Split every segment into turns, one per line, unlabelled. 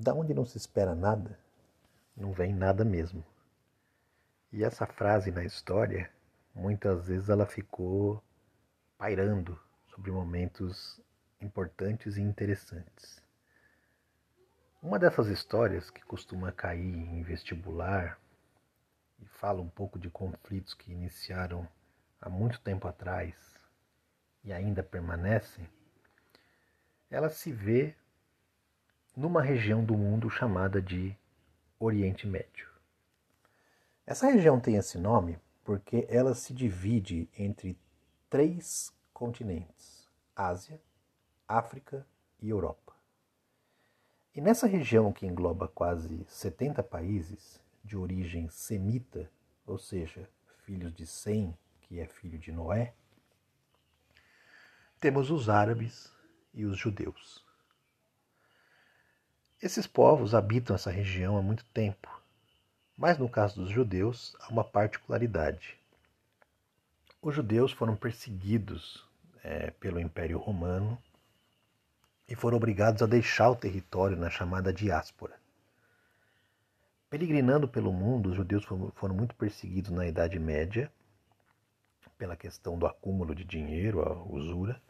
Da onde não se espera nada, não vem nada mesmo. E essa frase na história, muitas vezes ela ficou pairando sobre momentos importantes e interessantes. Uma dessas histórias que costuma cair em vestibular e fala um pouco de conflitos que iniciaram há muito tempo atrás e ainda permanecem, ela se vê numa região do mundo chamada de Oriente Médio. Essa região tem esse nome porque ela se divide entre três continentes: Ásia, África e Europa. E nessa região que engloba quase 70 países de origem semita, ou seja, filhos de Sem, que é filho de Noé, temos os árabes e os judeus. Esses povos habitam essa região há muito tempo, mas no caso dos judeus há uma particularidade. Os judeus foram perseguidos é, pelo Império Romano e foram obrigados a deixar o território na chamada diáspora. Peregrinando pelo mundo, os judeus foram muito perseguidos na Idade Média pela questão do acúmulo de dinheiro, a usura.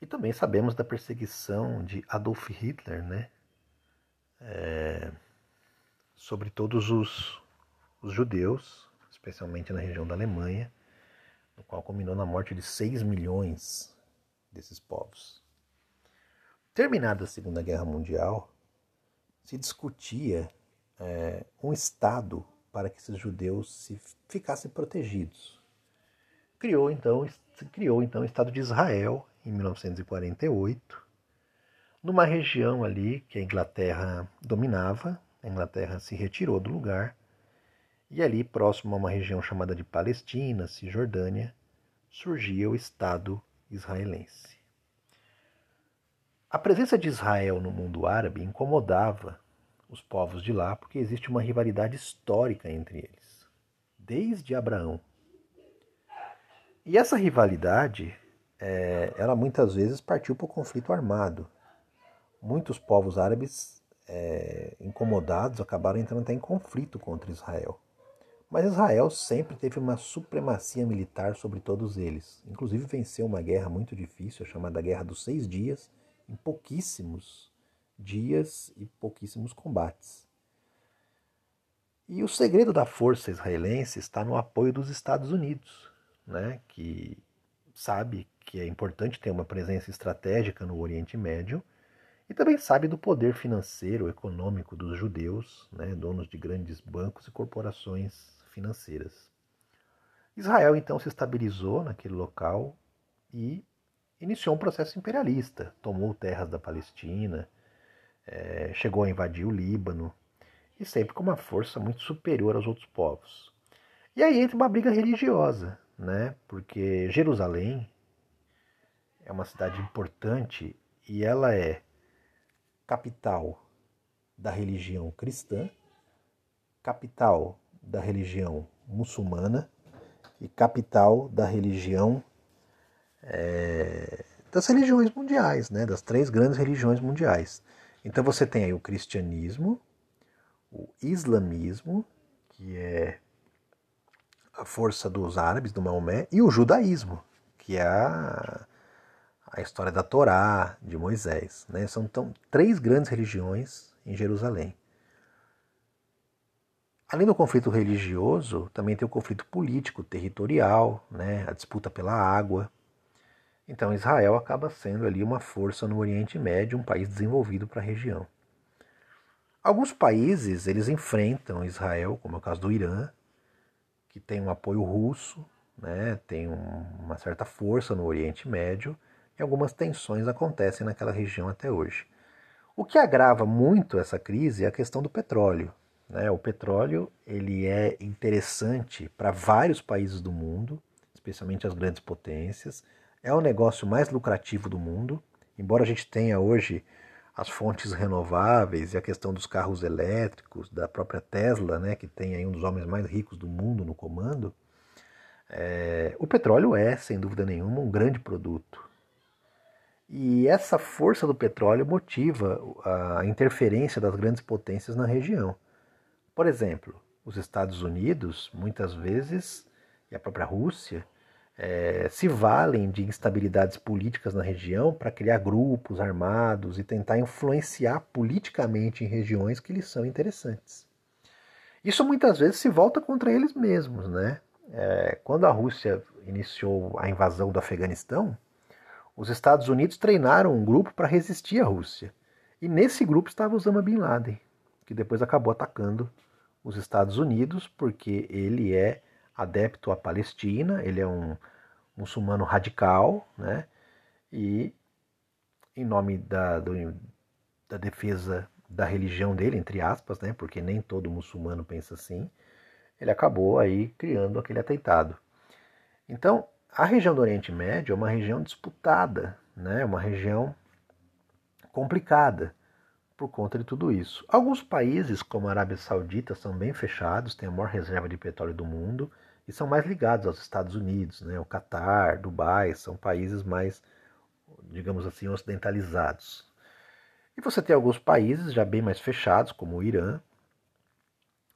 E também sabemos da perseguição de Adolf Hitler, né? É, sobre todos os, os judeus, especialmente na região da Alemanha, no qual culminou na morte de 6 milhões desses povos. Terminada a Segunda Guerra Mundial, se discutia é, um Estado para que esses judeus se ficassem protegidos. Criou então, criou então o Estado de Israel em 1948, numa região ali que a Inglaterra dominava, a Inglaterra se retirou do lugar, e ali próximo a uma região chamada de Palestina, Cisjordânia, surgia o Estado israelense. A presença de Israel no mundo árabe incomodava os povos de lá porque existe uma rivalidade histórica entre eles, desde Abraão. E essa rivalidade é, ela muitas vezes partiu para o conflito armado. Muitos povos árabes é, incomodados acabaram entrando até em conflito contra Israel. Mas Israel sempre teve uma supremacia militar sobre todos eles. Inclusive venceu uma guerra muito difícil, chamada Guerra dos Seis Dias, em pouquíssimos dias e pouquíssimos combates. E o segredo da força israelense está no apoio dos Estados Unidos, né, que sabe que é importante ter uma presença estratégica no Oriente Médio e também sabe do poder financeiro, econômico dos judeus, né, donos de grandes bancos e corporações financeiras. Israel então se estabilizou naquele local e iniciou um processo imperialista, tomou terras da Palestina, é, chegou a invadir o Líbano, e sempre com uma força muito superior aos outros povos. E aí entra uma briga religiosa, né? porque Jerusalém é uma cidade importante e ela é capital da religião cristã, capital da religião muçulmana e capital da religião é, das religiões mundiais, né, das três grandes religiões mundiais. Então você tem aí o cristianismo, o islamismo, que é a força dos árabes, do Maomé, e o judaísmo, que é a, a história da Torá, de Moisés. Né? São então, três grandes religiões em Jerusalém. Além do conflito religioso, também tem o conflito político, territorial, né? a disputa pela água. Então Israel acaba sendo ali uma força no Oriente Médio, um país desenvolvido para a região. Alguns países eles enfrentam Israel, como é o caso do Irã, que tem um apoio russo, né, tem um, uma certa força no Oriente Médio, e algumas tensões acontecem naquela região até hoje. O que agrava muito essa crise é a questão do petróleo. Né? O petróleo ele é interessante para vários países do mundo, especialmente as grandes potências, é o negócio mais lucrativo do mundo, embora a gente tenha hoje as fontes renováveis e a questão dos carros elétricos, da própria Tesla, né, que tem aí um dos homens mais ricos do mundo no comando, é, o petróleo é, sem dúvida nenhuma, um grande produto. E essa força do petróleo motiva a interferência das grandes potências na região. Por exemplo, os Estados Unidos, muitas vezes, e a própria Rússia, é, se valem de instabilidades políticas na região para criar grupos armados e tentar influenciar politicamente em regiões que lhes são interessantes. Isso muitas vezes se volta contra eles mesmos, né? É, quando a Rússia iniciou a invasão do Afeganistão, os Estados Unidos treinaram um grupo para resistir à Rússia. E nesse grupo estava Osama Bin Laden, que depois acabou atacando os Estados Unidos, porque ele é adepto à Palestina, ele é um muçulmano radical, né? E em nome da, do, da defesa da religião dele, entre aspas, né? Porque nem todo muçulmano pensa assim, ele acabou aí criando aquele atentado. Então, a região do Oriente Médio é uma região disputada, né? uma região complicada por conta de tudo isso. Alguns países, como a Arábia Saudita, são bem fechados, têm a maior reserva de petróleo do mundo e são mais ligados aos Estados Unidos, né? o Catar, Dubai, são países mais, digamos assim, ocidentalizados. E você tem alguns países já bem mais fechados, como o Irã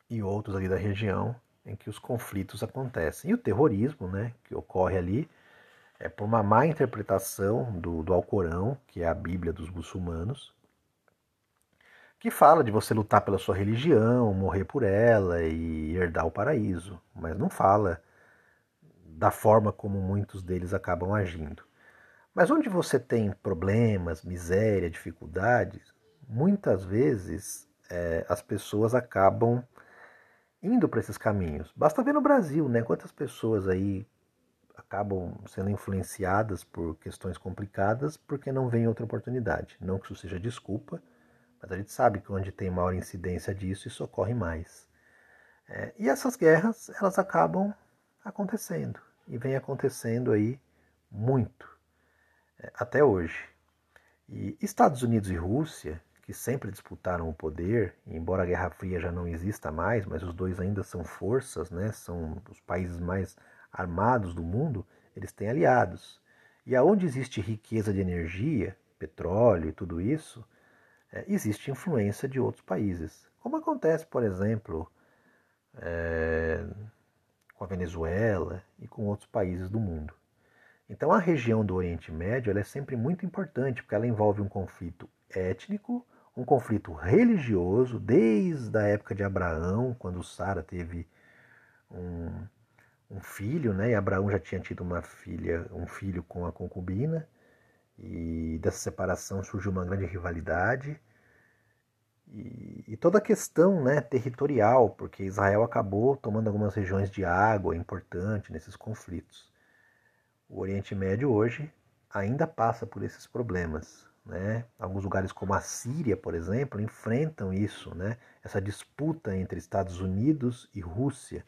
e outros ali da região, em que os conflitos acontecem. E o terrorismo, né, que ocorre ali, é por uma má interpretação do, do Alcorão, que é a Bíblia dos muçulmanos, que fala de você lutar pela sua religião, morrer por ela e herdar o paraíso, mas não fala da forma como muitos deles acabam agindo. Mas onde você tem problemas, miséria, dificuldades, muitas vezes é, as pessoas acabam indo para esses caminhos. Basta ver no Brasil, né? Quantas pessoas aí acabam sendo influenciadas por questões complicadas porque não vem outra oportunidade. Não que isso seja desculpa, mas a gente sabe que onde tem maior incidência disso, isso ocorre mais. É, e essas guerras, elas acabam acontecendo. E vem acontecendo aí muito, é, até hoje. E Estados Unidos e Rússia, que sempre disputaram o poder, embora a Guerra Fria já não exista mais, mas os dois ainda são forças, né? são os países mais armados do mundo, eles têm aliados. E aonde existe riqueza de energia, petróleo e tudo isso, é, existe influência de outros países. Como acontece, por exemplo, é, com a Venezuela e com outros países do mundo. Então a região do Oriente Médio é sempre muito importante, porque ela envolve um conflito étnico, um conflito religioso desde a época de Abraão, quando Sara teve um, um, filho, né? E Abraão já tinha tido uma filha, um filho com a concubina, e dessa separação surgiu uma grande rivalidade. E, e toda a questão né, territorial, porque Israel acabou tomando algumas regiões de água importante nesses conflitos. O Oriente Médio hoje ainda passa por esses problemas. Né? Alguns lugares como a Síria, por exemplo, enfrentam isso, né? essa disputa entre Estados Unidos e Rússia.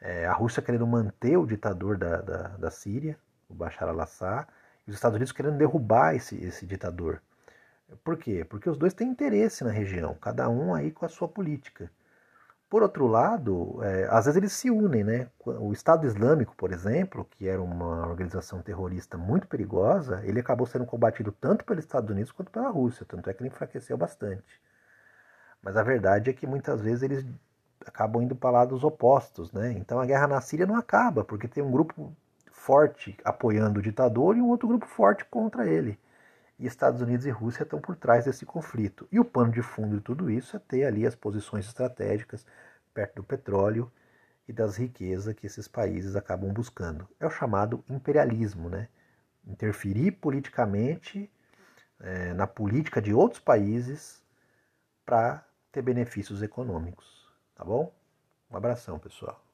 É, a Rússia querendo manter o ditador da, da, da Síria, o Bashar al-Assad, e os Estados Unidos querendo derrubar esse, esse ditador. Por quê? Porque os dois têm interesse na região, cada um aí com a sua política. Por outro lado, é, às vezes eles se unem, né? O Estado Islâmico, por exemplo, que era uma organização terrorista muito perigosa, ele acabou sendo combatido tanto pelos Estados Unidos quanto pela Rússia, tanto é que ele enfraqueceu bastante. Mas a verdade é que muitas vezes eles acabam indo para lados opostos, né? Então a guerra na Síria não acaba, porque tem um grupo forte apoiando o ditador e um outro grupo forte contra ele. E Estados Unidos e Rússia estão por trás desse conflito. E o pano de fundo de tudo isso é ter ali as posições estratégicas perto do petróleo e das riquezas que esses países acabam buscando. É o chamado imperialismo, né? Interferir politicamente é, na política de outros países para ter benefícios econômicos. Tá bom? Um abração, pessoal.